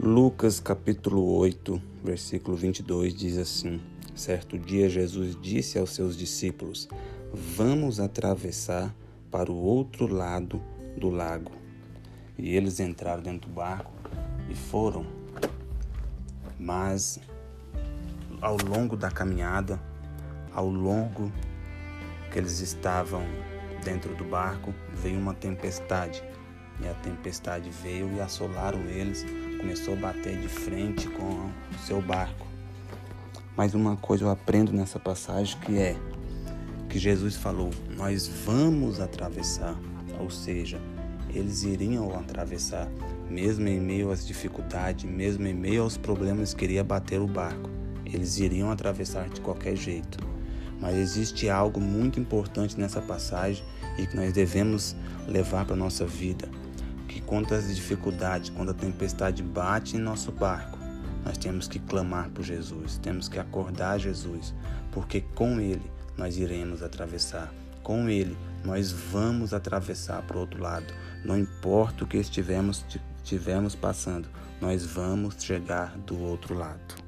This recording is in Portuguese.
Lucas capítulo 8, versículo 22 diz assim: Certo dia Jesus disse aos seus discípulos: Vamos atravessar para o outro lado do lago. E eles entraram dentro do barco e foram. Mas ao longo da caminhada, ao longo que eles estavam dentro do barco, veio uma tempestade. E a tempestade veio e assolaram eles começou a bater de frente com o seu barco. Mas uma coisa eu aprendo nessa passagem que é que Jesus falou: Nós vamos atravessar, ou seja, eles iriam atravessar, mesmo em meio às dificuldades, mesmo em meio aos problemas que iria bater o barco, eles iriam atravessar de qualquer jeito. Mas existe algo muito importante nessa passagem e que nós devemos levar para a nossa vida que quando as dificuldades, quando a tempestade bate em nosso barco, nós temos que clamar por Jesus, temos que acordar Jesus, porque com Ele nós iremos atravessar, com Ele nós vamos atravessar para o outro lado. Não importa o que estivemos, estivermos passando, nós vamos chegar do outro lado.